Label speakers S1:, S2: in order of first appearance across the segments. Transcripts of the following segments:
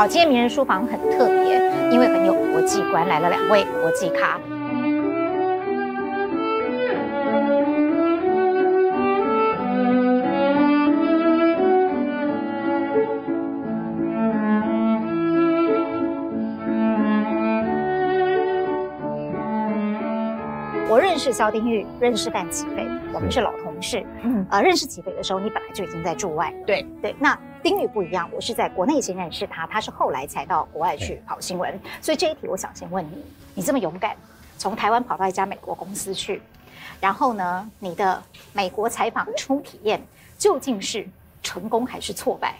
S1: 好，今天名人书房很特别，因为很有国际观，来了两位国际咖。我认识肖丁玉，认识范启飞，我们是老同事。嗯，呃，认识琪斐的时候，你本来就已经在驻外。
S2: 对
S1: 对，那。丁宇不一样，我是在国内先认识他，他是后来才到国外去跑新闻。所以这一题我想先问你：你这么勇敢，从台湾跑到一家美国公司去，然后呢，你的美国采访初体验究竟是成功还是挫败？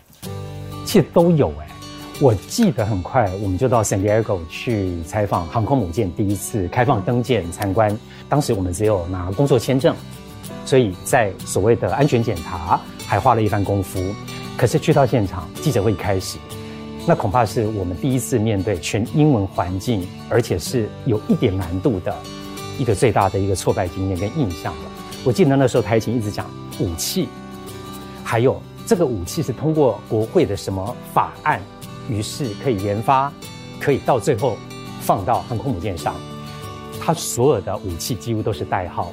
S3: 其实都有哎、欸。我记得很快，我们就到 San Diego 去采访航空母舰第一次开放登舰参观。当时我们只有拿工作签证，所以在所谓的安全检查还花了一番功夫。可是去到现场，记者会开始，那恐怕是我们第一次面对全英文环境，而且是有一点难度的一个最大的一个挫败经验跟印象了。我记得那时候台前一直讲武器，还有这个武器是通过国会的什么法案，于是可以研发，可以到最后放到航空母舰上。它所有的武器几乎都是代号，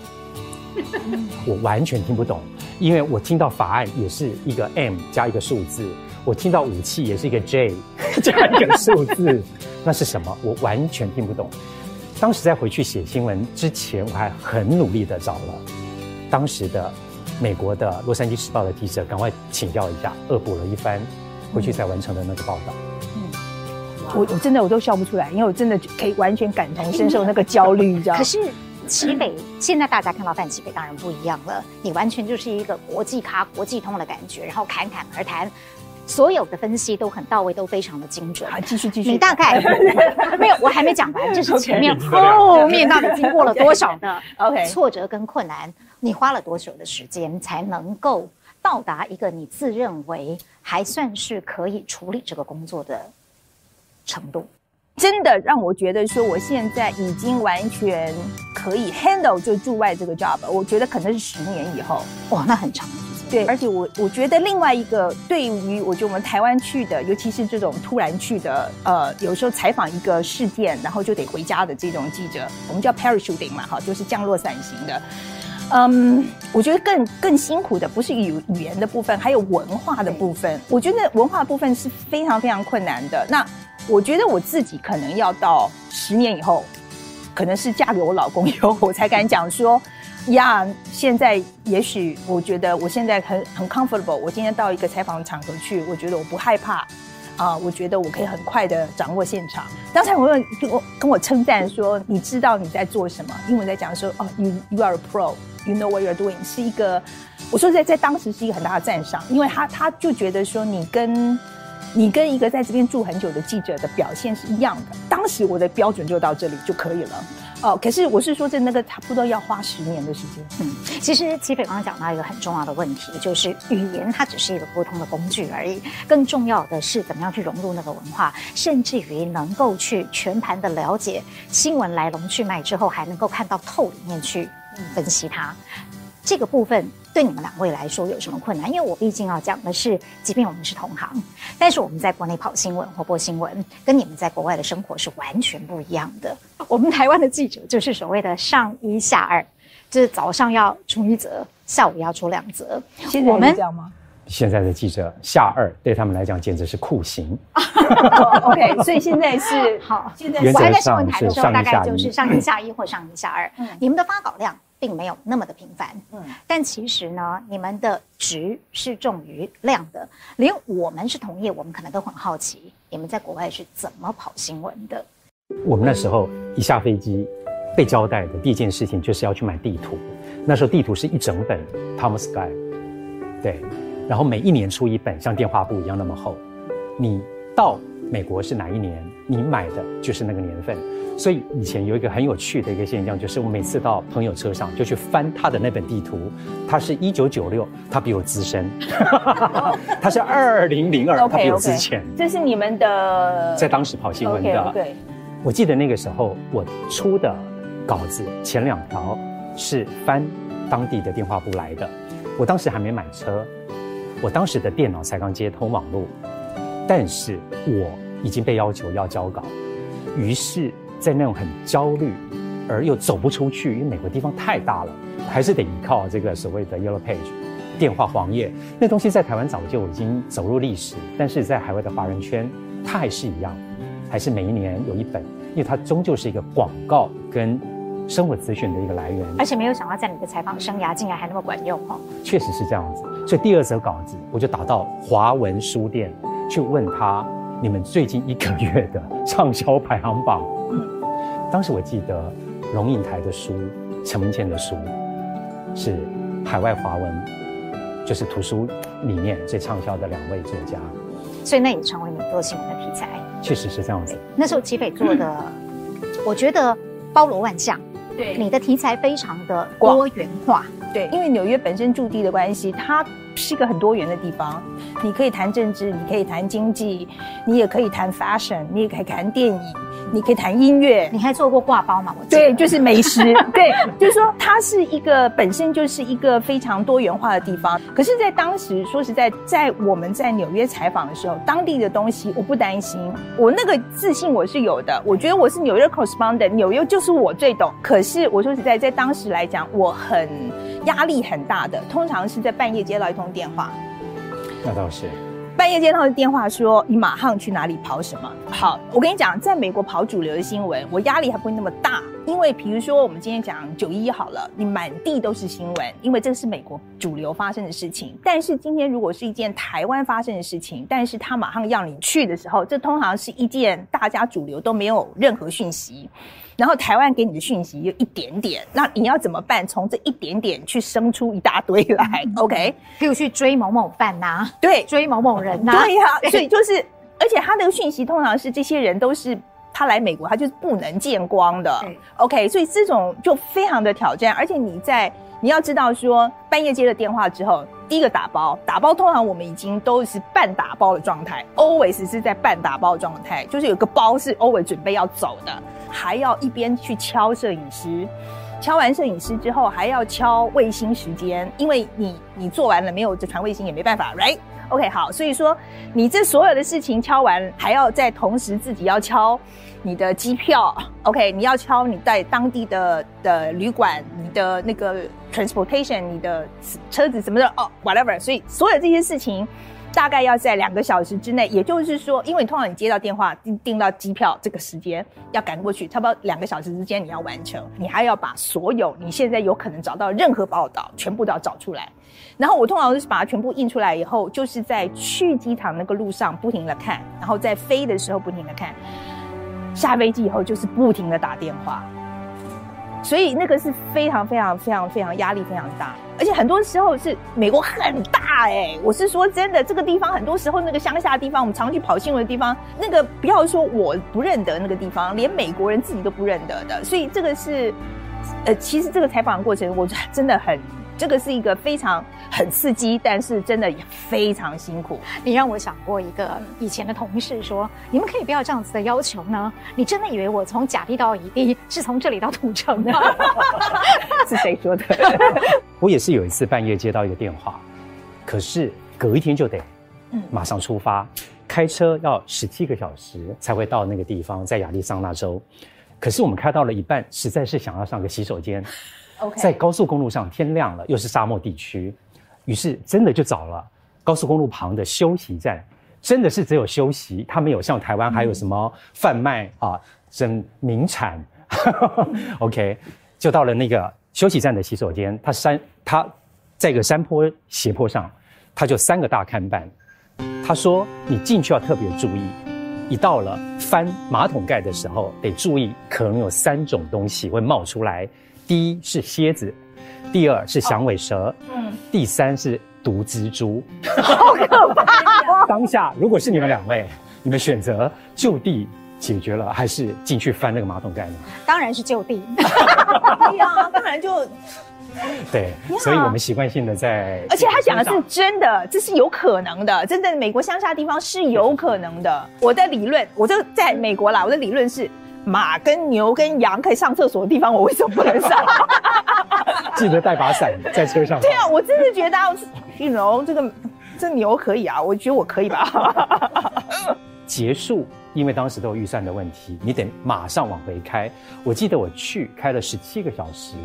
S3: 我完全听不懂。因为我听到法案也是一个 M 加一个数字，我听到武器也是一个 J 加一个数字，那是什么？我完全听不懂。当时在回去写新闻之前，我还很努力的找了当时的美国的《洛杉矶时报》的记者，赶快请教一下，恶补了一番，回去才完成的那个报道。嗯，
S2: 我我真的我都笑不出来，因为我真的可以完全感同身受那个焦虑，你知道吗？
S1: 可是。琪斐，现在大家看到范齐北当然不一样了，你完全就是一个国际咖、国际通的感觉，然后侃侃而谈，所有的分析都很到位，都非常的精准。
S2: 好，继续继续。
S1: 你大概 没有，我还没讲完，这是前面后面到底经过了多少的 OK 挫折跟困难？你花了多久的时间才能够到达一个你自认为还算是可以处理这个工作的程度？
S2: 真的让我觉得说，我现在已经完全可以 handle 就驻外这个 job。我觉得可能是十年以后，
S1: 哇，那很长。
S2: 对，而且我我觉得另外一个，对于我觉得我们台湾去的，尤其是这种突然去的，呃，有时候采访一个事件，然后就得回家的这种记者，我们叫 parachuting 嘛，哈，就是降落伞型的。嗯，我觉得更更辛苦的不是语语言的部分，还有文化的部分。我觉得文化部分是非常非常困难的。那我觉得我自己可能要到十年以后，可能是嫁给我老公以后，我才敢讲说，呀，现在也许我觉得我现在很很 comfortable。我今天到一个采访场合去，我觉得我不害怕，啊，我觉得我可以很快的掌握现场。刚才我跟我跟我称赞说，你知道你在做什么？英文在讲说，哦，you you are a pro，you know what you're doing，是一个，我说在在当时是一个很大的赞赏，因为他他就觉得说你跟。你跟一个在这边住很久的记者的表现是一样的。当时我的标准就到这里就可以了。哦，可是我是说，这那个差不多要花十年的时间。
S1: 嗯，其实齐北刚刚讲到一个很重要的问题，就是语言它只是一个沟通的工具而已，更重要的是怎么样去融入那个文化，甚至于能够去全盘的了解新闻来龙去脉之后，还能够看到透里面去分析它。这个部分对你们两位来说有什么困难？因为我毕竟要讲的是，即便我们是同行，但是我们在国内跑新闻或播新闻，跟你们在国外的生活是完全不一样的。我们台湾的记者就是所谓的上一下二，就是早上要出一则，下午要出两则。
S2: 现在我们这样吗？
S3: 现在的记者下二对他们来讲简直是酷刑。
S2: OK，所以现在是好，现在
S1: 我还在新闻台的时候，大概就是上一下一或上一下二。嗯，你们的发稿量。并没有那么的频繁，嗯，但其实呢，你们的值是重于量的。连我们是同业，我们可能都很好奇，你们在国外是怎么跑新闻的？
S3: 我们那时候一下飞机，被交代的第一件事情就是要去买地图。那时候地图是一整本 Thomas Guide，对，然后每一年出一本，像电话簿一样那么厚。你到美国是哪一年，你买的就是那个年份。所以以前有一个很有趣的一个现象，就是我每次到朋友车上就去翻他的那本地图，他是一九九六，他比我资深，他是二零零二，他比我资浅。
S2: 这是你们的在
S3: 当时跑新闻的。对，我记得那个时候我出的稿子前两条是翻当地的电话簿来的，我当时还没买车，我当时的电脑才刚接通网络，但是我已经被要求要交稿，于是，在那种很焦虑而又走不出去，因为美国地方太大了，还是得依靠这个所谓的 Yellow Page 电话黄页。那东西在台湾早就已经走入历史，但是在海外的华人圈，它还是一样，还是每一年有一本，因为它终究是一个广告跟生活资讯的一个来源。
S1: 而且没有想到，在你的采访生涯竟然还那么管用哦。
S3: 确实是这样子，所以第二则稿子我就打到华文书店去问他。你们最近一个月的畅销排行榜，当时我记得龙应台的书、陈文茜的书是海外华文，就是图书里面最畅销的两位作家，
S1: 所以那也成为你做新闻的题材。
S3: 确实是这样子。
S1: 那时候齐北做的，我觉得包罗万象，
S2: 对，
S1: 你的题材非常的多元化。
S2: 对，因为纽约本身驻地的关系，它是一个很多元的地方。你可以谈政治，你可以谈经济，你也可以谈 fashion，你也可以谈电影，你可以谈音乐。
S1: 你还做过挂包吗？我
S2: 对，就是美食。对，就是说它是一个本身就是一个非常多元化的地方。可是，在当时说实在，在我们在纽约采访的时候，当地的东西我不担心，我那个自信我是有的。我觉得我是纽约 correspondent，纽约就是我最懂。可是我说实在，在当时来讲，我很压力很大的，通常是在半夜接到一通电话。
S3: 那倒是，
S2: 半夜接到的电话说，你马上去哪里跑什么？好，我跟你讲，在美国跑主流的新闻，我压力还不会那么大，因为比如说我们今天讲九一好了，你满地都是新闻，因为这是美国主流发生的事情。但是今天如果是一件台湾发生的事情，但是他马上要你去的时候，这通常是一件大家主流都没有任何讯息。然后台湾给你的讯息有一点点，那你要怎么办？从这一点点去生出一大堆来，OK？
S1: 比如去追某某犯呐、啊，
S2: 对，
S1: 追某某人呐、啊，
S2: 对呀、啊。所以就是，而且他的讯息通常是这些人都是他来美国，他就是不能见光的，OK？所以这种就非常的挑战，而且你在你要知道说，半夜接了电话之后，第一个打包，打包通常我们已经都是半打包的状态，always 是在半打包的状态，就是有个包是 always 准备要走的。还要一边去敲摄影师，敲完摄影师之后，还要敲卫星时间，因为你你做完了没有这传卫星也没办法，right？OK，好，所以说你这所有的事情敲完，还要在同时自己要敲你的机票，OK？你要敲你在当地的的旅馆，你的那个 transportation，你的车子什么的哦，whatever，所以所有这些事情。大概要在两个小时之内，也就是说，因为你通常你接到电话订订到机票这个时间要赶过去，差不多两个小时之间你要完成，你还要把所有你现在有可能找到任何报道全部都要找出来。然后我通常是把它全部印出来以后，就是在去机场那个路上不停的看，然后在飞的时候不停的看，下飞机以后就是不停的打电话。所以那个是非常非常非常非常压力非常大，而且很多时候是美国很大哎、我是说真的，这个地方很多时候那个乡下地方，我们常去跑新闻的地方，那个不要说我不认得那个地方，连美国人自己都不认得的，所以这个是，呃，其实这个采访过程，我真的很。这个是一个非常很刺激，但是真的也非常辛苦。
S1: 你让我想过一个以前的同事说：“你们可以不要这样子的要求呢？你真的以为我从甲地到乙地是从这里到土城的？”
S2: 是谁说的？
S3: 我也是有一次半夜接到一个电话，可是隔一天就得马上出发，嗯、开车要十七个小时才会到那个地方，在亚利桑那州。可是我们开到了一半，实在是想要上个洗手间。
S2: OK，
S3: 在高速公路上，天亮了，又是沙漠地区，于是真的就找了高速公路旁的休息站，真的是只有休息，它没有像台湾还有什么贩卖、嗯、啊，整名产。OK，就到了那个休息站的洗手间，它山，它在一个山坡斜坡上，它就三个大看板，他说你进去要特别注意，一到了翻马桶盖的时候得注意，可能有三种东西会冒出来。第一是蝎子，第二是响尾蛇，嗯，第三是毒蜘蛛，
S2: 好可怕！
S3: 当下如果是你们两位，你们选择就地解决了，还是进去翻那个马桶盖呢？
S1: 当然是就地。
S2: 对呀，当然就
S3: 对。所以我们习惯性的在，
S2: 而且他讲的是真的，这是有可能的，真的美国乡下地方是有可能的。我的理论，我就在美国啦，我的理论是。马跟牛跟羊可以上厕所的地方，我为什么不能上？
S3: 记得带把伞 在车上。
S2: 对啊，我真的觉得，you know，这个这牛可以啊，我觉得我可以吧。
S3: 结束因为当时都有预算的问题，你得马上往回开。我记得我去开了十七个小时，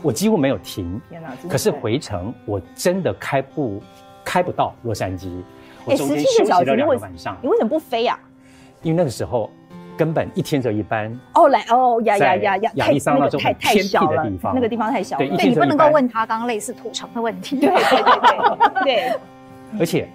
S3: 我几乎没有停。天哪！可是回程我真的开不开不到洛杉矶。
S2: 哎，十七个小时，两个晚上，你为什么不飞呀？
S3: 因为那个时候根本一天就一班。
S2: 哦，来哦呀呀呀呀！
S3: 亚利桑那州太偏僻的地方，
S2: 那个地方太小了。
S3: 对，
S1: 你不能够问他刚刚类似土城的问题。
S2: 对对对对对。
S3: 而且。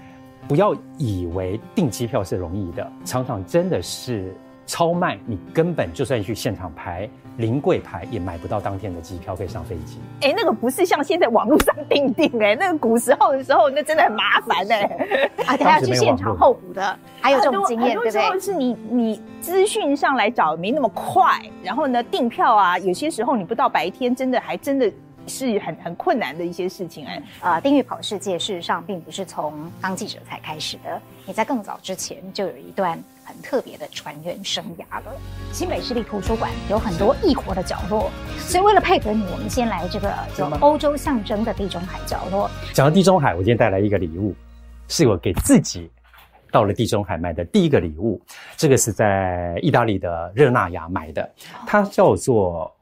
S3: 不要以为订机票是容易的，常常真的是超卖，你根本就算去现场排临柜排，也买不到当天的机票可以上飞机。
S2: 哎，那个不是像现在网络上订订哎，那个古时候的时候，那真的很麻烦哎，
S1: 而且还要去现场候补的，还有这种经验，对不对？
S2: 是你你资讯上来找没那么快，然后呢订票啊，有些时候你不到白天，真的还真的。是很很困难的一些事情哎，
S1: 啊，丁毓跑世界事实上并不是从当记者才开始的，你在更早之前就有一段很特别的船员生涯了。新北市立图书馆有很多异国的角落，所以为了配合你，我们先来这个有欧洲象征的地中海角落。
S3: 讲到地中海，我今天带来一个礼物，是我给自己到了地中海买的第一个礼物。这个是在意大利的热那亚买的，它叫做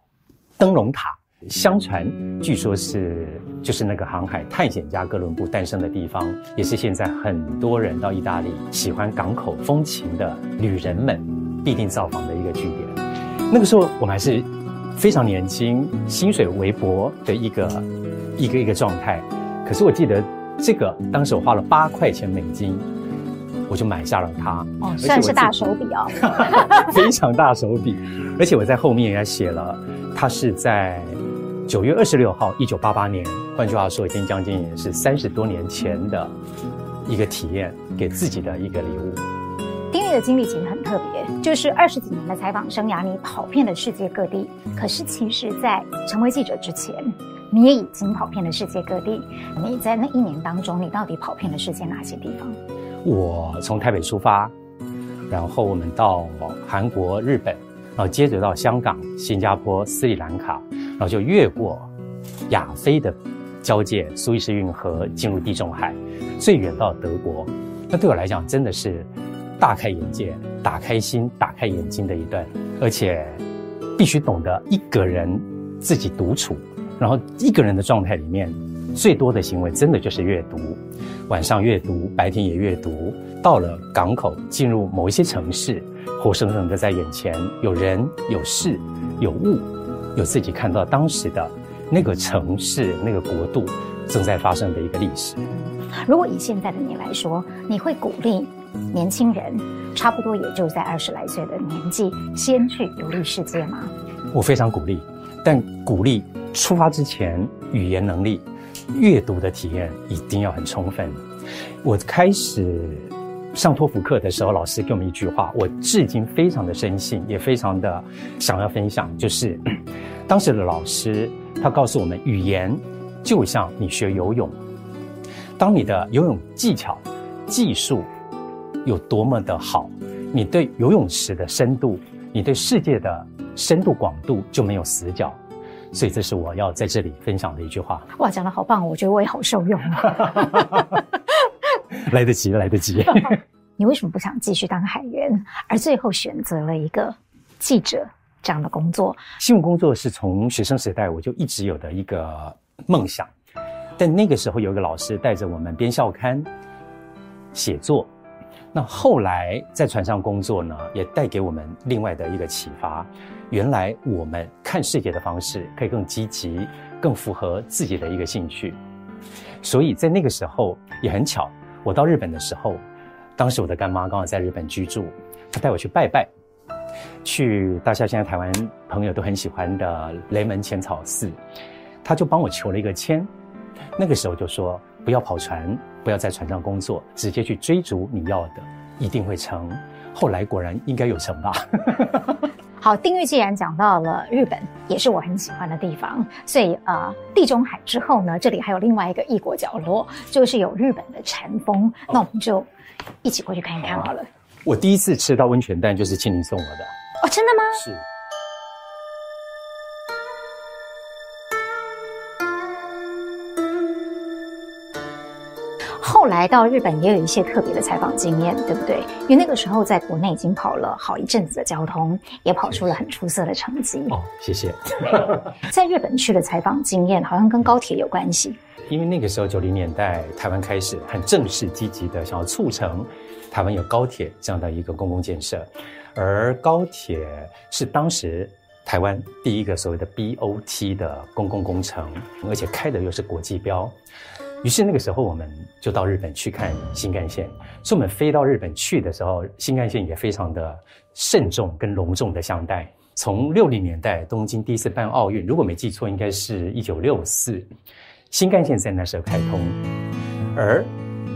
S3: 灯笼塔。相传，据说是就是那个航海探险家哥伦布诞生的地方，也是现在很多人到意大利喜欢港口风情的旅人们必定造访的一个据点。那个时候我们还是非常年轻，薪水微薄的一个一个一个状态。可是我记得这个当时我花了八块钱美金，我就买下了它。
S1: 哦，算是大手笔哦，
S3: 非常大手笔。而且我在后面也写了，它是在。九月二十六号，一九八八年，换句话说，已经将近也是三十多年前的一个体验，给自己的一个礼物。
S1: 丁力的经历其实很特别，就是二十几年的采访生涯，你跑遍了世界各地。可是，其实，在成为记者之前，你也已经跑遍了世界各地。你在那一年当中，你到底跑遍了世界哪些地方？
S3: 我从台北出发，然后我们到韩国、日本。然后接着到香港、新加坡、斯里兰卡，然后就越过亚非的交界苏伊士运河，进入地中海，最远到德国。那对我来讲，真的是大开眼界、打开心、打开眼睛的一段。而且必须懂得一个人自己独处，然后一个人的状态里面，最多的行为真的就是阅读。晚上阅读，白天也阅读。到了港口，进入某一些城市。活生生的在眼前，有人、有事、有物，有自己看到当时的那个城市、那个国度正在发生的一个历史。
S1: 如果以现在的你来说，你会鼓励年轻人，差不多也就在二十来岁的年纪，先去游历世界吗？
S3: 我非常鼓励，但鼓励出发之前，语言能力、阅读的体验一定要很充分。我开始。上托福课的时候，老师给我们一句话，我至今非常的深信，也非常的想要分享，就是 当时的老师他告诉我们，语言就像你学游泳，当你的游泳技巧、技术有多么的好，你对游泳池的深度，你对世界的深度广度就没有死角。所以这是我要在这里分享的一句话。
S1: 哇，讲得好棒，我觉得我也好受用啊。
S3: 来得及，来得及。
S1: 你为什么不想继续当海员，而最后选择了一个记者这样的工作？
S3: 新闻工作是从学生时代我就一直有的一个梦想，但那个时候有一个老师带着我们编校刊、写作。那后来在船上工作呢，也带给我们另外的一个启发。原来我们看世界的方式可以更积极，更符合自己的一个兴趣。所以在那个时候也很巧。我到日本的时候，当时我的干妈刚好在日本居住，她带我去拜拜，去大家现在台湾朋友都很喜欢的雷门浅草寺，她就帮我求了一个签，那个时候就说不要跑船，不要在船上工作，直接去追逐你要的，一定会成。后来果然应该有成吧。
S1: 好，丁玉既然讲到了日本，也是我很喜欢的地方，所以啊、呃，地中海之后呢，这里还有另外一个异国角落，就是有日本的禅风，那我们就一起过去看一看好了。
S3: 我第一次吃到温泉蛋就是庆龄送我的。
S1: 哦，真的吗？
S3: 是。
S1: 后来到日本也有一些特别的采访经验，对不对？因为那个时候在国内已经跑了好一阵子的交通，也跑出了很出色的成绩。
S3: 哦，谢谢。
S1: 在日本去的采访经验好像跟高铁有关系，
S3: 因为那个时候九零年代台湾开始很正式积极的想要促成台湾有高铁这样的一个公共建设，而高铁是当时。台湾第一个所谓的 BOT 的公共工程，而且开的又是国际标，于是那个时候我们就到日本去看新干线。所以我们飞到日本去的时候，新干线也非常的慎重跟隆重的相待。从六零年代东京第一次办奥运，如果没记错，应该是一九六四，新干线在那时候开通。而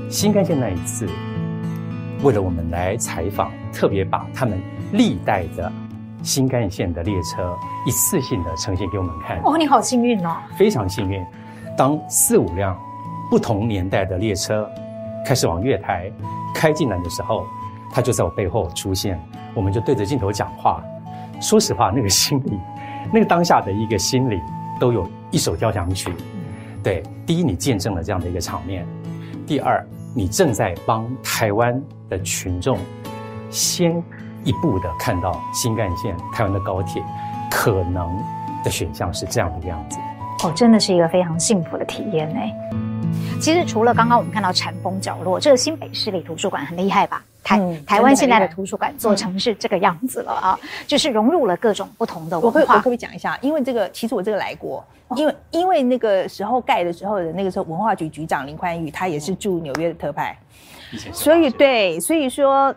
S3: 新干线那一次，为了我们来采访，特别把他们历代的。新干线的列车一次性的呈现给我们看。
S1: 哦，你好幸运哦！
S3: 非常幸运。当四五辆不同年代的列车开始往月台开进来的时候，他就在我背后出现，我们就对着镜头讲话。说实话，那个心里，那个当下的一个心里，都有一首交响曲。对，第一，你见证了这样的一个场面；第二，你正在帮台湾的群众先。一步的看到新干线、台湾的高铁可能的选项是这样的样子，
S1: 哦，真的是一个非常幸福的体验呢。其实除了刚刚我们看到禅风角落，这个新北市立图书馆很厉害吧？台、嗯、台湾现在的图书馆做成是这个样子了啊，嗯、就是融入了各种不同的文化。
S2: 我会，我可不可以讲一下？因为这个其实我这个来过，因为因为那个时候盖的时候的那个时候文化局局长林宽裕他也是驻纽约的特派，所以对，所以说。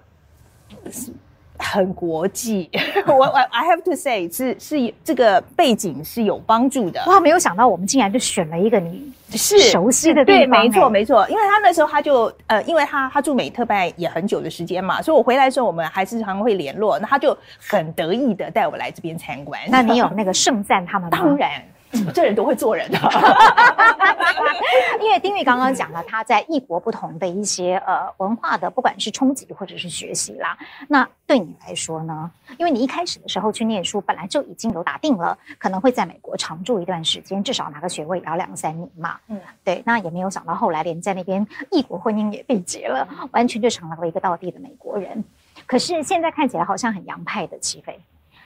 S2: 很国际，我我 I have to say 是是这个背景是有帮助的。
S1: 哇，没有想到我们竟然就选了一个你是熟悉的地方。
S2: 对，没错没错，因为他那时候他就呃，因为他他住美特拜也很久的时间嘛，所以我回来的时候我们还是常常会联络。那他就很得意的带我来这边参观。
S1: 那你有那个盛赞他们吗？
S2: 当然。这人都会做人的，
S1: 因为丁玉刚刚讲了他在异国不同的一些呃文化的，不管是冲击或者是学习啦。那对你来说呢？因为你一开始的时候去念书，本来就已经有打定了，可能会在美国常住一段时间，至少拿个学位也要两三年嘛。嗯，对。那也没有想到后来连在那边异国婚姻也缔结了，完全就成了一个道地的美国人。可是现在看起来好像很洋派的齐飞，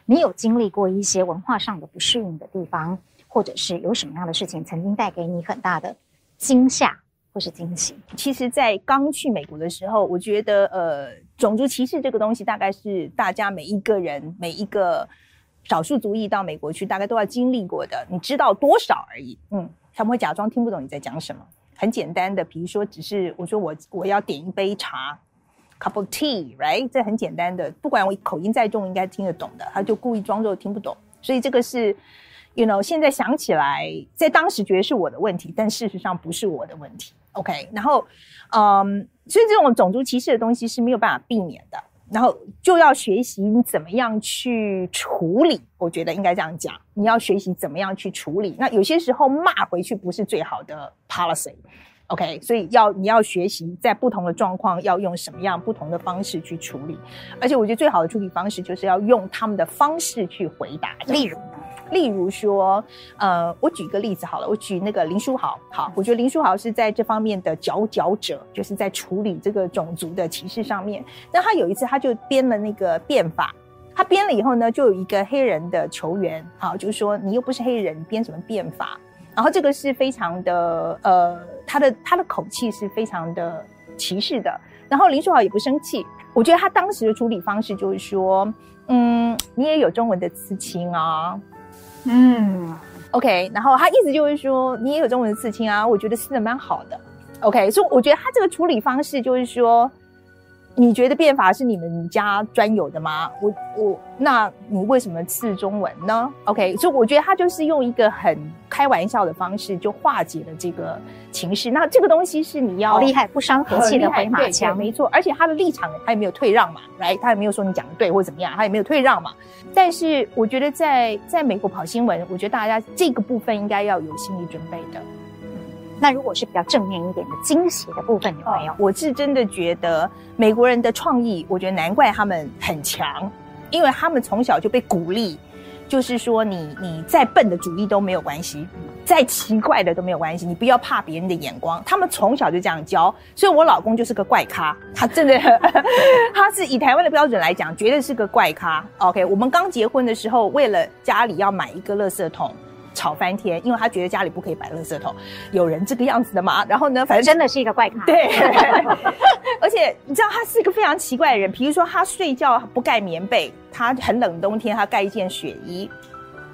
S1: 你有经历过一些文化上的不适应的地方？或者是有什么样的事情曾经带给你很大的惊吓或是惊喜？
S2: 其实，在刚去美国的时候，我觉得，呃，种族歧视这个东西，大概是大家每一个人、每一个少数族裔到美国去，大概都要经历过的。你知道多少而已？嗯，他们会假装听不懂你在讲什么。很简单的，比如说，只是我说我我要点一杯茶，cup of tea，right？这很简单的，不管我口音再重，应该听得懂的，他就故意装作听不懂。所以这个是。You know，现在想起来，在当时觉得是我的问题，但事实上不是我的问题。OK，然后，嗯，所以这种种族歧视的东西是没有办法避免的，然后就要学习你怎么样去处理。我觉得应该这样讲，你要学习怎么样去处理。那有些时候骂回去不是最好的 policy。OK，所以要你要学习在不同的状况要用什么样不同的方式去处理，而且我觉得最好的处理方式就是要用他们的方式去回答。
S1: 例如。
S2: 例如说，呃，我举一个例子好了，我举那个林书豪。好，我觉得林书豪是在这方面的佼佼者，就是在处理这个种族的歧视上面。那他有一次，他就编了那个变法，他编了以后呢，就有一个黑人的球员，好，就是说你又不是黑人，编什么变法？然后这个是非常的，呃，他的他的口气是非常的歧视的。然后林书豪也不生气，我觉得他当时的处理方式就是说，嗯，你也有中文的刺青啊。嗯，OK，然后他意思就是说，你也有中文刺青啊，我觉得刺的蛮好的，OK，所以我觉得他这个处理方式就是说。你觉得变法是你们家专有的吗？我我，那你为什么刺中文呢？OK，所以我觉得他就是用一个很开玩笑的方式就化解了这个情势。那这个东西是你要
S1: 好厉害，不伤和气的回马枪，
S2: 没错。而且他的立场他也没有退让嘛，来，他也没有说你讲的对或怎么样，他也没有退让嘛。但是我觉得在在美国跑新闻，我觉得大家这个部分应该要有心理准备的。
S1: 那如果是比较正面一点的惊喜的部分有没有？
S2: 我是真的觉得美国人的创意，我觉得难怪他们很强，因为他们从小就被鼓励就是说你你再笨的主意都没有关系，再奇怪的都没有关系，你不要怕别人的眼光。他们从小就这样教，所以我老公就是个怪咖，他真的，他是以台湾的标准来讲，绝对是个怪咖。OK，我们刚结婚的时候，为了家里要买一个垃圾桶。吵翻天，因为他觉得家里不可以摆垃圾桶，有人这个样子的嘛。然后呢，反正
S1: 真的是一个怪咖。
S2: 对，而且你知道他是一个非常奇怪的人，比如说他睡觉不盖棉被，他很冷冬天他盖一件雪衣，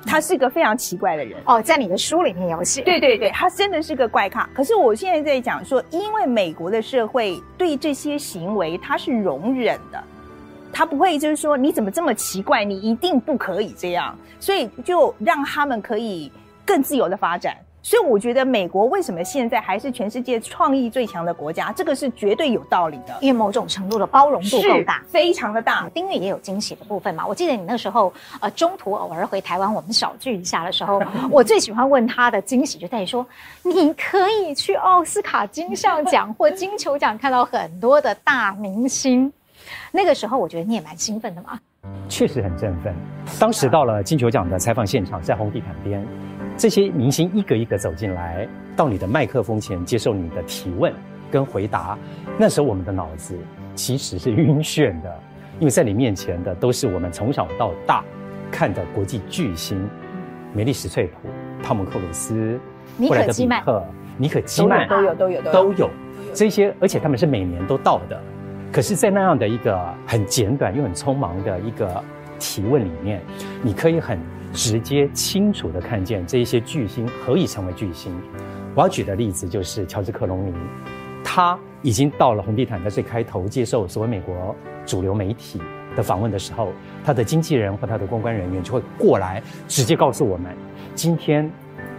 S2: 他是一个非常奇怪的人。
S1: 哦，在你的书里面有写。
S2: 对对对，他真的是个怪咖。可是我现在在讲说，因为美国的社会对这些行为他是容忍的。他不会就是说，你怎么这么奇怪，你一定不可以这样，所以就让他们可以更自由的发展。所以我觉得美国为什么现在还是全世界创意最强的国家，这个是绝对有道理的，
S1: 因为某种程度的包容度够大，
S2: 非常的大。
S1: 丁毓也有惊喜的部分嘛？我记得你那时候呃中途偶尔回台湾，我们小聚一下的时候，我最喜欢问他的惊喜就在于说，你可以去奥斯卡金像奖或金球奖看到很多的大明星。那个时候，我觉得你也蛮兴奋的嘛。
S3: 确实很振奋。当时到了金球奖的采访现场，在红地毯边，这些明星一个一个走进来，到你的麦克风前接受你的提问跟回答。那时候我们的脑子其实是晕眩的，因为在你面前的都是我们从小到大看的国际巨星，梅丽史翠普、汤姆克鲁斯、
S1: 尼可基曼、
S3: 尼可基曼
S2: 都有都有
S3: 都有都有这些，而且他们是每年都到的。可是，在那样的一个很简短又很匆忙的一个提问里面，你可以很直接、清楚地看见这一些巨星何以成为巨星。我要举的例子就是乔治·克隆尼，他已经到了红地毯的最开头接受所谓美国主流媒体的访问的时候，他的经纪人或他的公关人员就会过来直接告诉我们，今天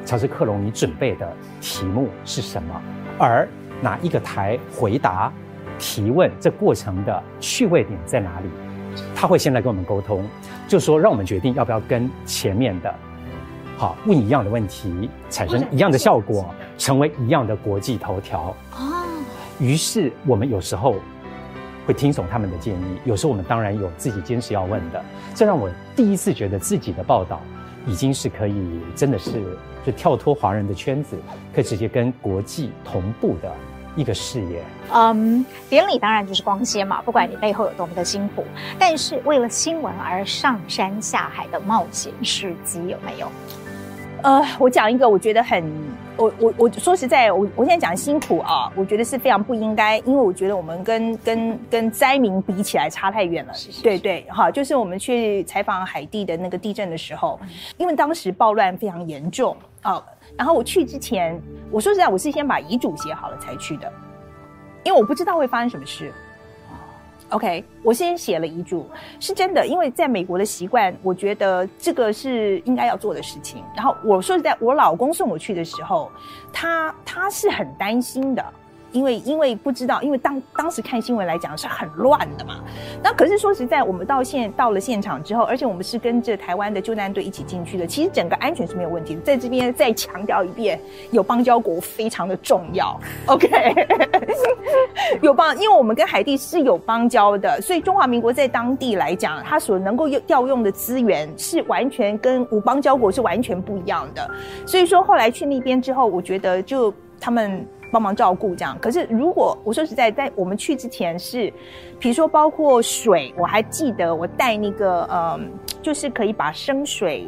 S3: 乔治·克隆尼准备的题目是什么，而哪一个台回答。提问这过程的趣味点在哪里？他会先来跟我们沟通，就说让我们决定要不要跟前面的，好问一样的问题，产生一样的效果，成为一样的国际头条。哦。于是我们有时候会听从他们的建议，有时候我们当然有自己坚持要问的。这让我第一次觉得自己的报道已经是可以，真的是就跳脱华人的圈子，可以直接跟国际同步的。一个事业，
S1: 嗯，典礼当然就是光鲜嘛，不管你背后有多么的辛苦，但是为了新闻而上山下海的冒险事迹有没有？
S2: 呃，我讲一个，我觉得很，我我我说实在，我我现在讲辛苦啊，我觉得是非常不应该，因为我觉得我们跟跟跟灾民比起来差太远了。是是是对对，哈，就是我们去采访海地的那个地震的时候，因为当时暴乱非常严重啊。然后我去之前，我说实在，我是先把遗嘱写好了才去的，因为我不知道会发生什么事。OK，我先写了遗嘱，是真的，因为在美国的习惯，我觉得这个是应该要做的事情。然后我说实在，我老公送我去的时候，他他是很担心的。因为因为不知道，因为当当时看新闻来讲是很乱的嘛。那可是说实在，我们到现到了现场之后，而且我们是跟着台湾的救难队一起进去的，其实整个安全是没有问题的。在这边再强调一遍，有邦交国非常的重要。OK，有邦，因为我们跟海地是有邦交的，所以中华民国在当地来讲，它所能够用调用的资源是完全跟无邦交国是完全不一样的。所以说后来去那边之后，我觉得就他们。帮忙照顾这样，可是如果我说实在，在我们去之前是，比如说包括水，我还记得我带那个呃，就是可以把生水，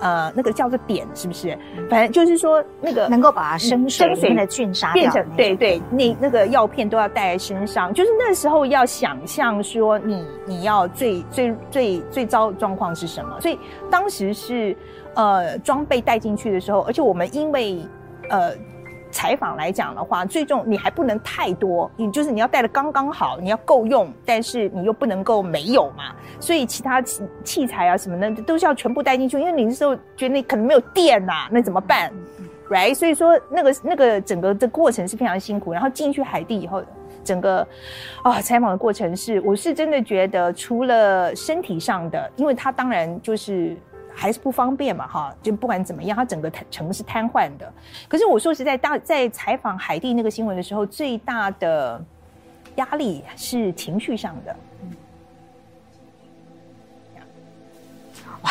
S2: 呃，那个叫做碘，是不是？反正就是说那个
S1: 能够把生水里面的菌杀掉，
S2: 变成对对，那那个药片都要带在身上。就是那时候要想象说你你要最最最最糟的状况是什么，所以当时是呃装备带进去的时候，而且我们因为呃。采访来讲的话，最重你还不能太多，你就是你要带的刚刚好，你要够用，但是你又不能够没有嘛。所以其他器器材啊什么的都是要全部带进去，因为你那时候觉得你可能没有电呐、啊，那怎么办？Right？所以说那个那个整个的过程是非常辛苦。然后进去海地以后，整个啊采访的过程是，我是真的觉得除了身体上的，因为他当然就是。还是不方便嘛，哈，就不管怎么样，它整个城是瘫痪的。可是我说实在，大在采访海地那个新闻的时候，最大的压力是情绪上的。哇，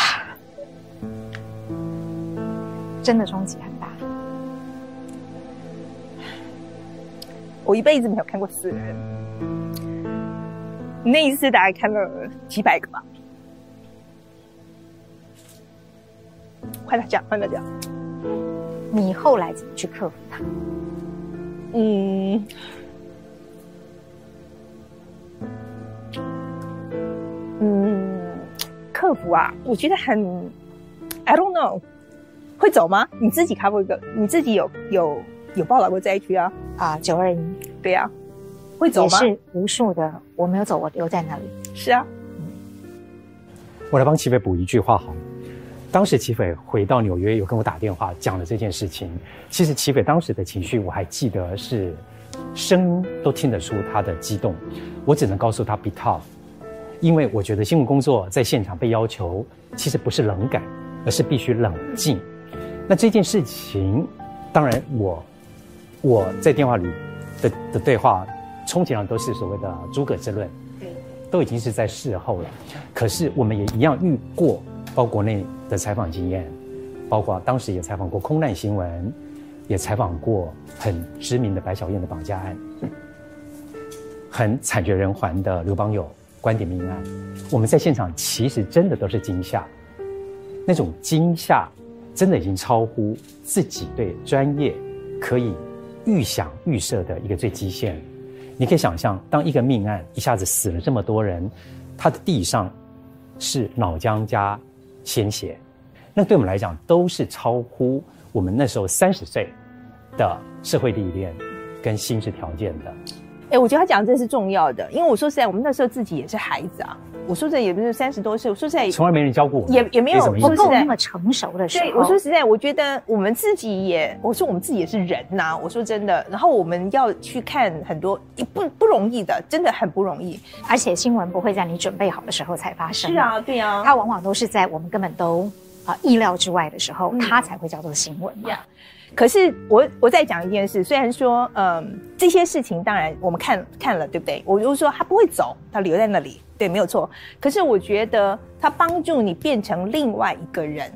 S1: 真的冲击很大。
S2: 我一辈子没有看过死人，那一次大概看了几百个吧。快点讲，快点讲。
S1: 你后来怎么去克服它？
S2: 嗯，嗯，克服啊，我觉得很，I don't know，会走吗？你自己看过一个，你自己有有有报道过灾区啊？
S1: 啊，九二一，
S2: 对呀、啊，会走吗？
S1: 也是无数的，我没有走，我留在那里。
S2: 是啊，
S3: 我来帮齐飞补一句话好。当时齐斐回到纽约，有跟我打电话讲了这件事情。其实齐斐当时的情绪我还记得，是声音都听得出他的激动。我只能告诉他 be tough，因为我觉得新闻工作在现场被要求，其实不是冷感，而是必须冷静。那这件事情，当然我我在电话里的的对话，充其量都是所谓的诸葛之论，对，都已经是在事后了。可是我们也一样遇过。包括国内的采访经验，包括当时也采访过空难新闻，也采访过很知名的白小燕的绑架案，很惨绝人寰的刘邦友观点命案。我们在现场其实真的都是惊吓，那种惊吓真的已经超乎自己对专业可以预想预设的一个最极限。你可以想象，当一个命案一下子死了这么多人，他的地上是脑浆加。鲜血，那对我们来讲都是超乎我们那时候三十岁的社会历练跟心智条件的。
S2: 哎，我觉得他讲的这是重要的，因为我说实在，我们那时候自己也是孩子啊。我说实在，也不是三十多岁，我说实在，
S3: 从来没人教过我，
S2: 也也没有
S1: 不够那么成熟的时候。
S2: 对，我说实在，我觉得我们自己也，我说我们自己也是人呐、啊。我说真的，然后我们要去看很多，也不不容易的，真的很不容易。
S1: 而且新闻不会在你准备好的时候才发生。
S2: 是啊，对啊，
S1: 它往往都是在我们根本都啊、呃、意料之外的时候，嗯、它才会叫做新闻。
S2: Yeah. 可是我我再讲一件事，虽然说，嗯，这些事情当然我们看看了，对不对？我就说他不会走，他留在那里，对，没有错。可是我觉得他帮助你变成另外一个人。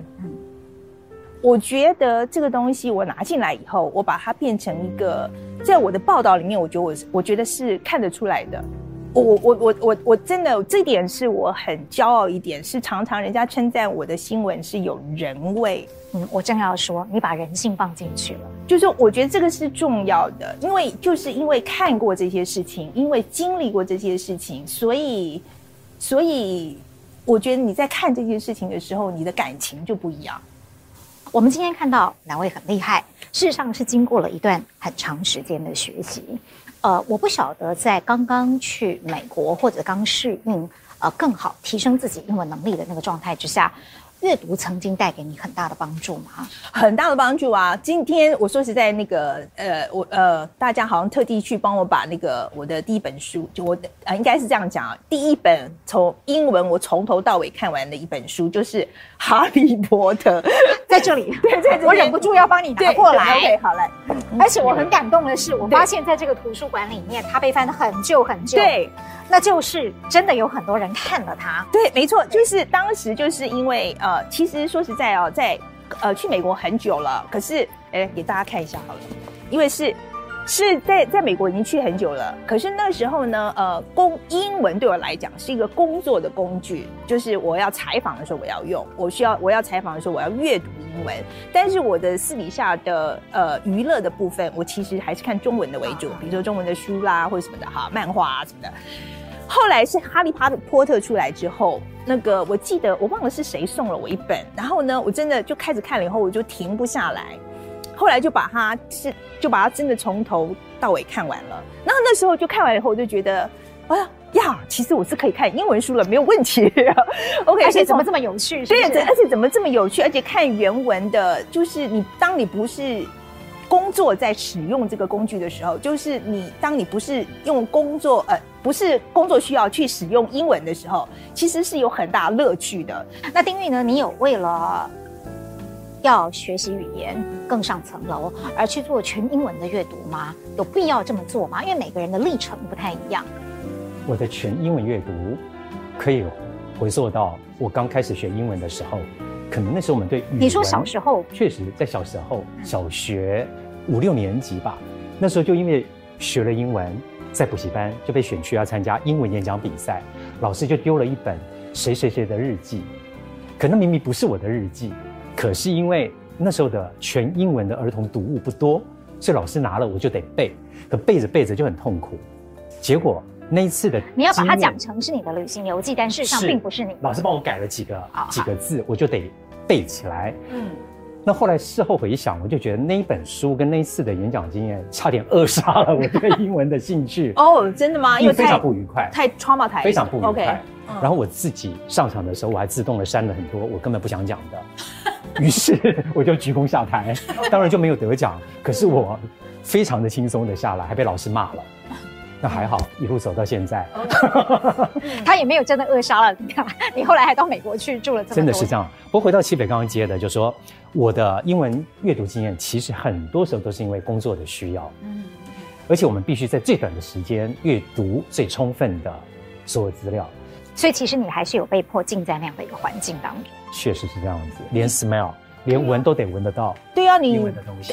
S2: 我觉得这个东西我拿进来以后，我把它变成一个，在我的报道里面，我觉得我我觉得是看得出来的。我我我我我我真的这点是我很骄傲一点，是常常人家称赞我的新闻是有人味。
S1: 嗯，我正要说，你把人性放进去了，
S2: 就是我觉得这个是重要的，因为就是因为看过这些事情，因为经历过这些事情，所以所以我觉得你在看这件事情的时候，你的感情就不一样。
S1: 我们今天看到两位很厉害，事实上是经过了一段很长时间的学习。呃，我不晓得在刚刚去美国或者刚适应呃更好提升自己英文能力的那个状态之下，阅读曾经带给你很大的帮助吗？
S2: 很大的帮助啊！今天我说实在，那个呃，我呃，大家好像特地去帮我把那个我的第一本书，就我呃，应该是这样讲啊，第一本从英文我从头到尾看完的一本书就是《哈利波特》。
S1: 在这里，对，在这里，我忍不住要帮你拿过来。
S2: OK，好嘞。
S1: 而且我很感动的是，我发现在这个图书馆里面，它被翻得很旧很旧。对，那就是真的有很多人看了它。
S2: 对，没错，就是当时就是因为呃，其实说实在哦，在呃去美国很久了，可是哎，给大家看一下好了，因为是。是在在美国已经去很久了，可是那时候呢，呃，工英文对我来讲是一个工作的工具，就是我要采访的时候我要用，我需要我要采访的时候我要阅读英文，但是我的私底下的呃娱乐的部分，我其实还是看中文的为主，比如说中文的书啦或者什么的哈，漫画啊什么的。后来是哈利波特出来之后，那个我记得我忘了是谁送了我一本，然后呢，我真的就开始看了以后，我就停不下来。后来就把它是就把它真的从头到尾看完了，然后那时候就看完以后，我就觉得，哎呀呀，其实我是可以看英文书了，没有问题。OK，
S1: 而且怎么这么有趣？
S2: 对，而且怎么这么有趣？而且看原文的，就是你当你不是工作在使用这个工具的时候，就是你当你不是用工作呃不是工作需要去使用英文的时候，其实是有很大乐趣的。
S1: 那丁玉呢？你有为了？要学习语言更上层楼，而去做全英文的阅读吗？有必要这么做吗？因为每个人的历程不太一样。
S3: 我的全英文阅读可以回溯到我刚开始学英文的时候，可能那时候我们对语文，
S1: 你说小时候，
S3: 确实在小时候，小学五六年级吧，那时候就因为学了英文，在补习班就被选去要参加英文演讲比赛，老师就丢了一本谁谁谁的日记，可能明明不是我的日记，可是因为那时候的全英文的儿童读物不多，所以老师拿了我就得背，可背着背着就很痛苦，结果。那一次的，
S1: 你要把它讲成是你的旅行游记，但事实上并不是你。
S3: 老师帮我改了几个、
S1: 哦、
S3: 几个字，我就得背起来。
S1: 嗯，
S3: 那后来事后回想，我就觉得那一本书跟那一次的演讲经验，差点扼杀了我对英文的兴趣。
S2: 哦，真的吗？
S3: 因为非常不愉快，
S2: 太 traumatized，
S3: 非常不愉快。然后我自己上场的时候，我还自动的删了很多我根本不想讲的，于是我就鞠躬下台，当然就没有得奖。可是我非常的轻松的下来，还被老师骂了。那还好，一路走到现在，
S1: 他也没有真的扼杀了你。你后来还到美国去住了这么，
S3: 真的是这样。不过回到齐北刚刚接的，就是说我的英文阅读经验，其实很多时候都是因为工作的需要。嗯，而且我们必须在最短的时间阅读最充分的所有资料。
S1: 所以其实你还是有被迫浸在那样的一个环境当中。
S3: 确实是这样子，连 smell，连闻都得闻得到。
S2: 对啊，你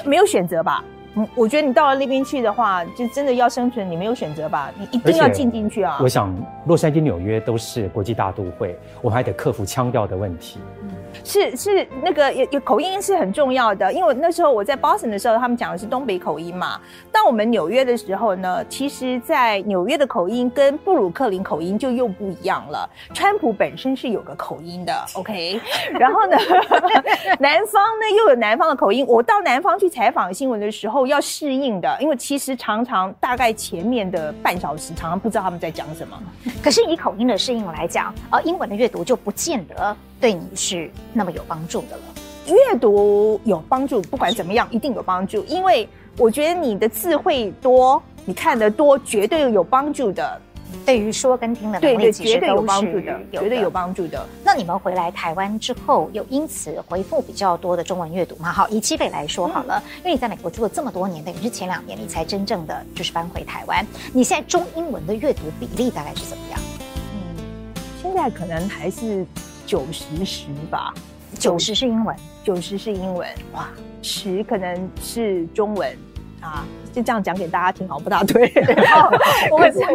S2: 没有选择吧？嗯，我觉得你到了那边去的话，就真的要生存，你没有选择吧？你一定要进进去啊！
S3: 我想，洛杉矶、纽约都是国际大都会，我们还得克服腔调的问
S2: 题。是是，那个有有口音是很重要的，因为那时候我在 Boston 的时候，他们讲的是东北口音嘛。到我们纽约的时候呢，其实，在纽约的口音跟布鲁克林口音就又不一样了。川普本身是有个口音的，OK，然后呢，南方呢又有南方的口音。我到南方去采访新闻的时候要适应的，因为其实常常大概前面的半小时常常不知道他们在讲什么。
S1: 可是以口音的适应来讲，呃，英文的阅读就不见得。对你是那么有帮助的了。
S2: 阅读有帮助，不管怎么样，一定有帮助。因为我觉得你的词汇多，你看得多，绝对有帮助的。
S1: 对于说跟听的能力，
S2: 绝对有帮助的，
S1: 的
S2: 绝对有帮助的。
S1: 那你们回来台湾之后，又因此回复比较多的中文阅读嘛？好，以七北来说好了，嗯、因为你在美国住了这么多年，等于是前两年你才真正的就是搬回台湾。你现在中英文的阅读比例大概是怎么样？
S2: 嗯，现在可能还是。九十十吧，
S1: 九十是英文，
S2: 九十是英文，哇，十可能是中文。啊，就这样讲给大家听，好不大对。
S1: 不会不会，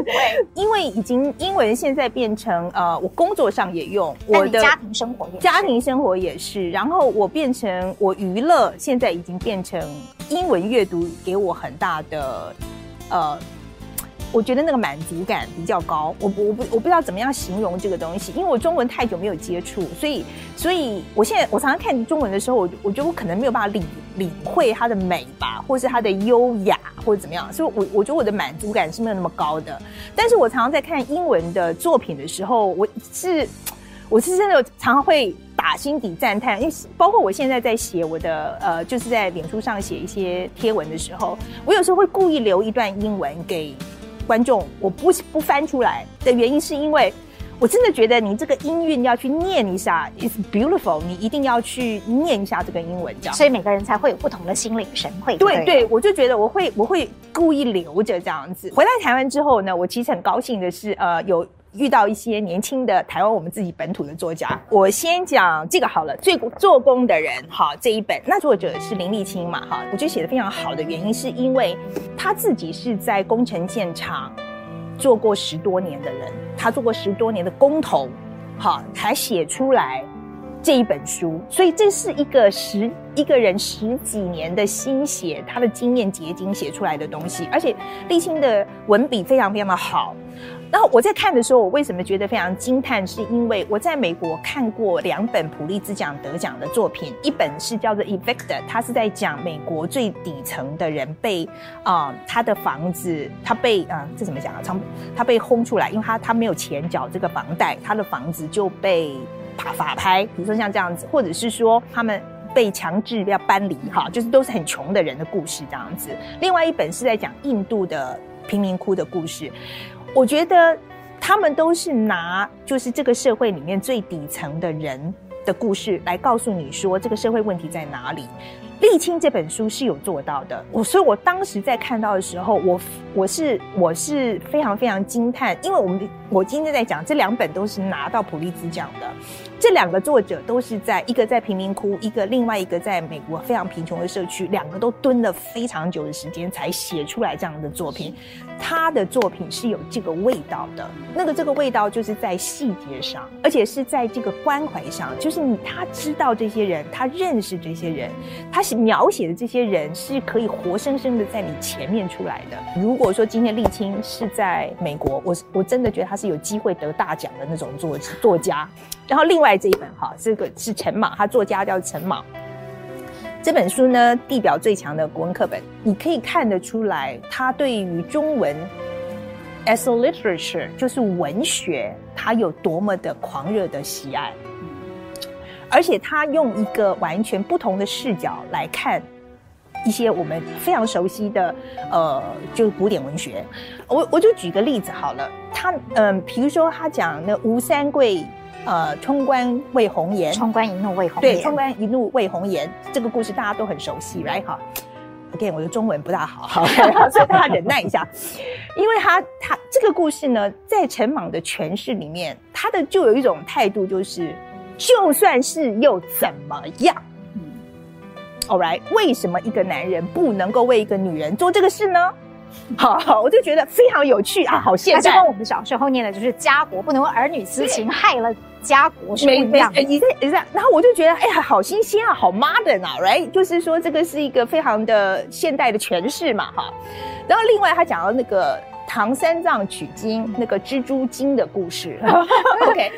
S2: 因为已经英文现在变成呃，我工作上也用，我的
S1: 家庭生活也
S2: 家庭生活也是，然后我变成我娱乐，现在已经变成英文阅读，给我很大的呃。我觉得那个满足感比较高，我我不我不知道怎么样形容这个东西，因为我中文太久没有接触，所以所以我现在我常常看中文的时候，我我觉得我可能没有办法领领会它的美吧，或是它的优雅，或者怎么样，所以我我觉得我的满足感是没有那么高的。但是我常常在看英文的作品的时候，我是我是真的常常会打心底赞叹，因为包括我现在在写我的呃，就是在脸书上写一些贴文的时候，我有时候会故意留一段英文给。观众，我不不翻出来的原因是因为我真的觉得你这个音韵要去念一下，It's beautiful，你一定要去念一下这个英文，这样，
S1: 所以每个人才会有不同的心领神会。
S2: 对对，我就觉得我会我会故意留着这样子。回来台湾之后呢，我其实很高兴的是，呃，有。遇到一些年轻的台湾我们自己本土的作家，我先讲这个好了。最做工的人，哈，这一本，那作者是林立青嘛，哈，我觉得写的非常好的原因是因为他自己是在工程现场做过十多年的人，他做过十多年的工头，哈，才写出来这一本书，所以这是一个十一个人十几年的心血，他的经验结晶写出来的东西，而且立青的文笔非常非常的好。然后我在看的时候，我为什么觉得非常惊叹？是因为我在美国看过两本普利兹奖得奖的作品，一本是叫做《Evicted》，他是在讲美国最底层的人被啊、他的房子，他被啊、这怎么讲啊？他他被轰出来，因为他他没有钱缴这个房贷，他的房子就被法法拍，比如说像这样子，或者是说他们被强制要搬离，哈，就是都是很穷的人的故事这样子。另外一本是在讲印度的贫民窟的故事。我觉得他们都是拿就是这个社会里面最底层的人的故事来告诉你说这个社会问题在哪里。沥青这本书是有做到的，我所以我当时在看到的时候，我我是我是非常非常惊叹，因为我们我今天在讲这两本都是拿到普利兹奖的。这两个作者都是在一个在贫民窟，一个另外一个在美国非常贫穷的社区，两个都蹲了非常久的时间才写出来这样的作品。他的作品是有这个味道的，那个这个味道就是在细节上，而且是在这个关怀上，就是你他知道这些人，他认识这些人，他是描写的这些人是可以活生生的在你前面出来的。如果说今天立青是在美国，我我真的觉得他是有机会得大奖的那种作作家。然后另外这一本哈，这个是陈莽，他作家叫陈莽。这本书呢，地表最强的国文课本，你可以看得出来，他对于中文 as a literature 就是文学，他有多么的狂热的喜爱，而且他用一个完全不同的视角来看一些我们非常熟悉的呃，就是古典文学。我我就举个例子好了，他嗯，比如说他讲那吴三桂。呃，冲冠为红颜，
S1: 冲冠一怒为红颜。
S2: 对，冲冠一怒为红颜这个故事大家都很熟悉，right？哈，again，我的中文不大好，好，所以大家忍耐一下，因为他他这个故事呢，在陈莽的诠释里面，他的就有一种态度，就是就算是又怎么样？right，为什么一个男人不能够为一个女人做这个事呢？好，好，我就觉得非常有趣啊，好现代。
S1: 跟我们小时候念的就是家国不能为儿女私情害了家国是不一样的。
S2: 你这你这，然后我就觉得哎呀，好新鲜啊，好 modern 啊，right？就是说这个是一个非常的现代的诠释嘛，哈。然后另外他讲到那个唐三藏取经那个蜘蛛精的故事，OK，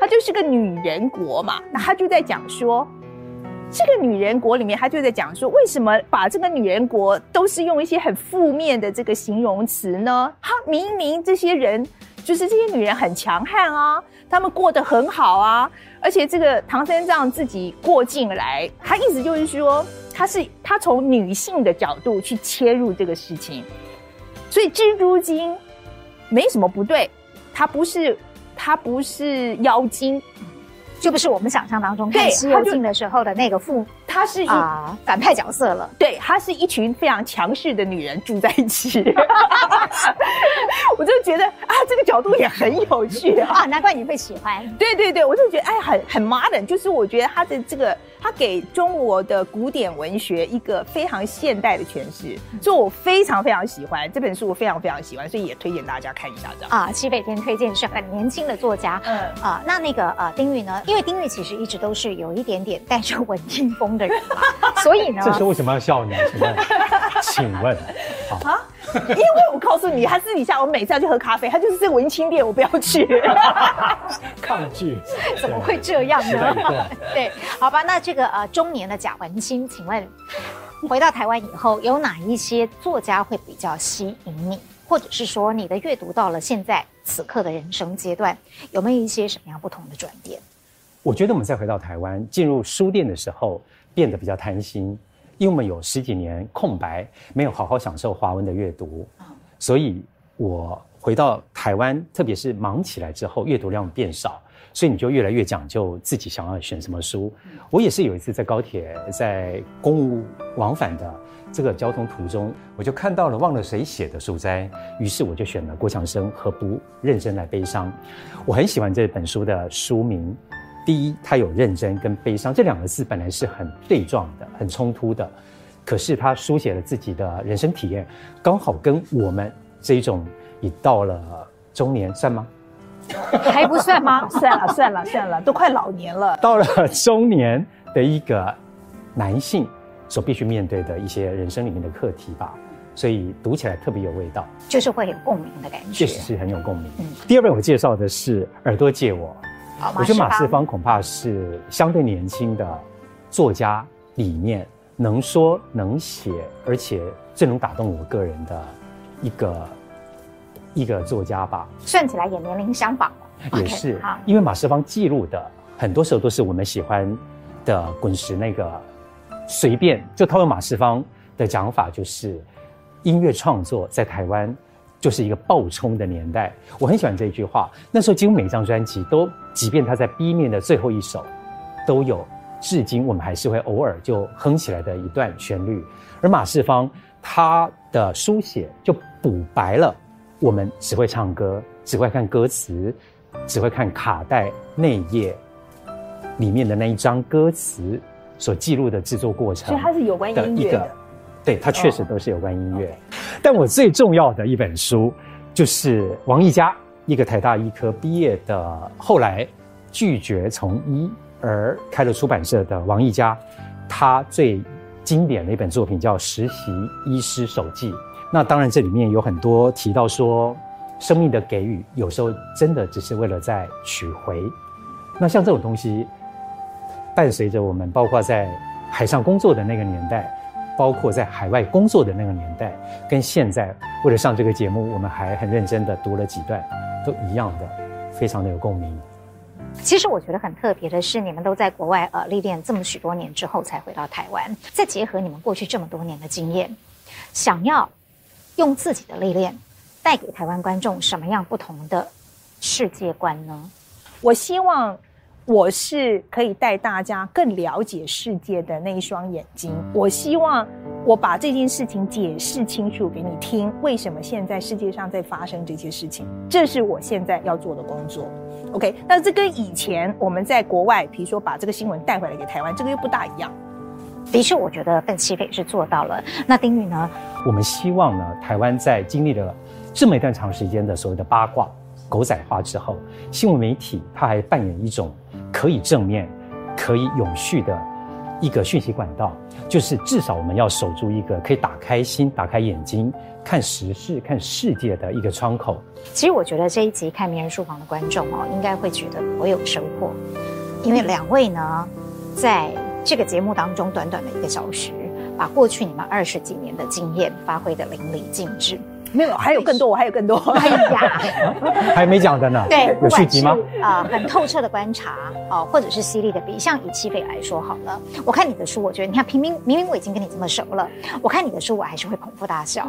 S2: 他就是个女人国嘛，那他就在讲说。这个女人国里面，他就在讲说，为什么把这个女人国都是用一些很负面的这个形容词呢？哈，明明这些人就是这些女人很强悍啊，她们过得很好啊，而且这个唐三藏自己过境来，他意思就是说，他是他从女性的角度去切入这个事情，所以蜘蛛精没什么不对，他不是他不是妖精。
S1: 就不是我们想象当中看《西游记》的时候的那个富。她是一啊。反派角色了，
S2: 对，她是一群非常强势的女人住在一起，我就觉得啊，这个角度也很有趣啊，
S1: 难怪你会喜欢。
S2: 对对对，我就觉得哎，很很 modern，就是我觉得他的这个，他给中国的古典文学一个非常现代的诠释，所以我非常非常喜欢这本书，我非常非常喜欢，所以也推荐大家看一下这样。
S1: 啊，西北天推荐是很年轻的作家，嗯。啊，那那个呃丁玉呢，因为丁玉其实一直都是有一点点带着文青风的。所以呢，
S3: 这是为什么要笑呢？请问，请
S2: 问，因为我告诉你，他私底下我每次要去喝咖啡，他就是这个文青店，我不要去，
S3: 抗拒，
S1: 怎么会这样呢？对，对，好吧，那这个呃中年的贾文青，请问回到台湾以后，有哪一些作家会比较吸引你，或者是说你的阅读到了现在此刻的人生阶段，有没有一些什么样不同的转变？
S3: 我觉得我们再回到台湾，进入书店的时候。变得比较贪心，因为我们有十几年空白，没有好好享受华文的阅读，所以我回到台湾，特别是忙起来之后，阅读量变少，所以你就越来越讲究自己想要选什么书。我也是有一次在高铁在公务往返的这个交通途中，我就看到了忘了谁写的书斋，于是我就选了郭强生《何不认真来悲伤》。我很喜欢这本书的书名。第一，他有认真跟悲伤这两个字本来是很对撞的、很冲突的，可是他书写了自己的人生体验，刚好跟我们这一种已到了中年算吗？
S1: 还不算吗？
S2: 算了算了算了，都快老年了。
S3: 到了中年的一个男性所必须面对的一些人生里面的课题吧，所以读起来特别有味道，
S1: 就是会有共鸣的感觉，
S3: 确实是很有共鸣。嗯，第二本我介绍的是《耳朵借我》。我觉得马世芳恐怕是相对年轻的作家里面能说能写，而且最能打动我个人的一个一个作家吧。
S1: 算起来也年龄相仿了，
S3: 也是。因为马世芳记录的很多时候都是我们喜欢的滚石那个随便，就套用马世芳的讲法，就是音乐创作在台湾。就是一个爆冲的年代，我很喜欢这一句话。那时候几乎每张专辑都，即便它在 B 面的最后一首，都有至今我们还是会偶尔就哼起来的一段旋律。而马世芳他的书写就补白了我们只会唱歌只会看歌词，只会看卡带内页里面的那一张歌词所记录的制作过程。
S2: 所以它是有关音乐的，
S3: 对，它确实都是有关音乐。Oh. 但我最重要的一本书，就是王毅家，一个台大医科毕业的，后来拒绝从医而开了出版社的王毅家，他最经典的一本作品叫《实习医师手记》。那当然，这里面有很多提到说，生命的给予有时候真的只是为了在取回。那像这种东西，伴随着我们，包括在海上工作的那个年代，包括在海外工作的那个年代，跟现在为了上这个节目，我们还很认真的读了几段，都一样的，非常的有共鸣。
S1: 其实我觉得很特别的是，你们都在国外呃历练这么许多年之后才回到台湾，再结合你们过去这么多年的经验，想要。用自己的历练带给台湾观众什么样不同的世界观呢？
S2: 我希望我是可以带大家更了解世界的那一双眼睛。我希望我把这件事情解释清楚给你听，为什么现在世界上在发生这些事情，这是我现在要做的工作。OK，那这跟以前我们在国外，比如说把这个新闻带回来给台湾，这个又不大一样。
S1: 的确，我觉得邓启飞是做到了。那丁宇呢？
S3: 我们希望呢，台湾在经历了这么一段长时间的所谓的八卦、狗仔化之后，新闻媒体它还扮演一种可以正面、可以永续的一个讯息管道，就是至少我们要守住一个可以打开心、打开眼睛看时事、看世界的一个窗口。
S1: 其实我觉得这一集看名人书房的观众哦，应该会觉得我有收获，因为两位呢，在。这个节目当中，短短的一个小时，把过去你们二十几年的经验发挥得淋漓尽致。
S2: 没有，还有更多，我还有更多。哎
S1: 呀，
S3: 还没讲的呢。
S1: 对，
S3: 有续集吗？
S1: 啊、呃，很透彻的观察哦、呃，或者是犀利的比。像以启斐来说好了，我看你的书，我觉得你看，明明明明我已经跟你这么熟了，我看你的书，我还是会捧腹大笑，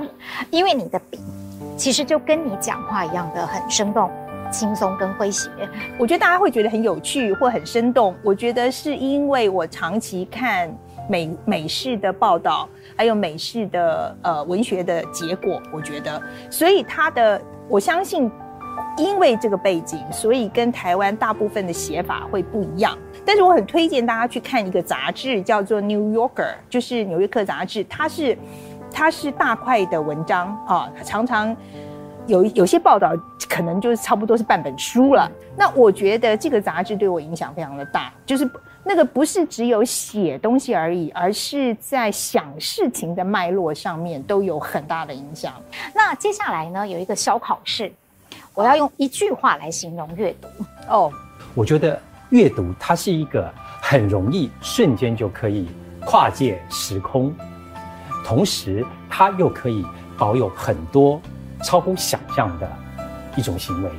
S1: 因为你的笔其实就跟你讲话一样的很生动。轻松跟诙谐，
S2: 我觉得大家会觉得很有趣或很生动。我觉得是因为我长期看美美式的报道，还有美式的呃文学的结果，我觉得，所以他的我相信，因为这个背景，所以跟台湾大部分的写法会不一样。但是我很推荐大家去看一个杂志，叫做《New Yorker》，就是《纽约客》杂志，它是它是大块的文章啊，常常。有有些报道可能就是差不多是半本书了。那我觉得这个杂志对我影响非常的大，就是那个不是只有写东西而已，而是在想事情的脉络上面都有很大的影响。
S1: 那接下来呢，有一个小考试，我要用一句话来形容阅读。
S3: 哦，我觉得阅读它是一个很容易瞬间就可以跨界时空，同时它又可以保有很多。超乎想象的一种行为，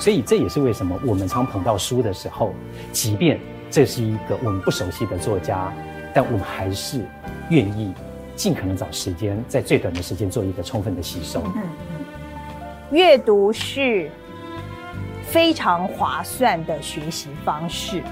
S3: 所以这也是为什么我们常捧到书的时候，即便这是一个我们不熟悉的作家，但我们还是愿意尽可能找时间，在最短的时间做一个充分的吸收。嗯，
S2: 阅读是非常划算的学习方式。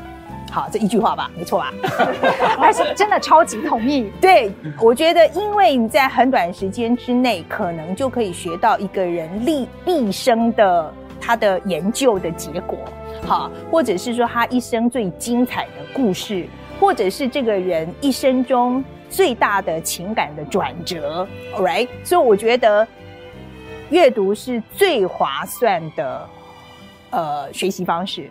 S2: 好，这一句话吧，没错吧？
S1: 而且真的超级同意。
S2: 对，我觉得，因为你在很短时间之内，可能就可以学到一个人立毕生的他的研究的结果，哈，或者是说他一生最精彩的故事，或者是这个人一生中最大的情感的转折。All right，所以我觉得阅读是最划算的呃学习方式。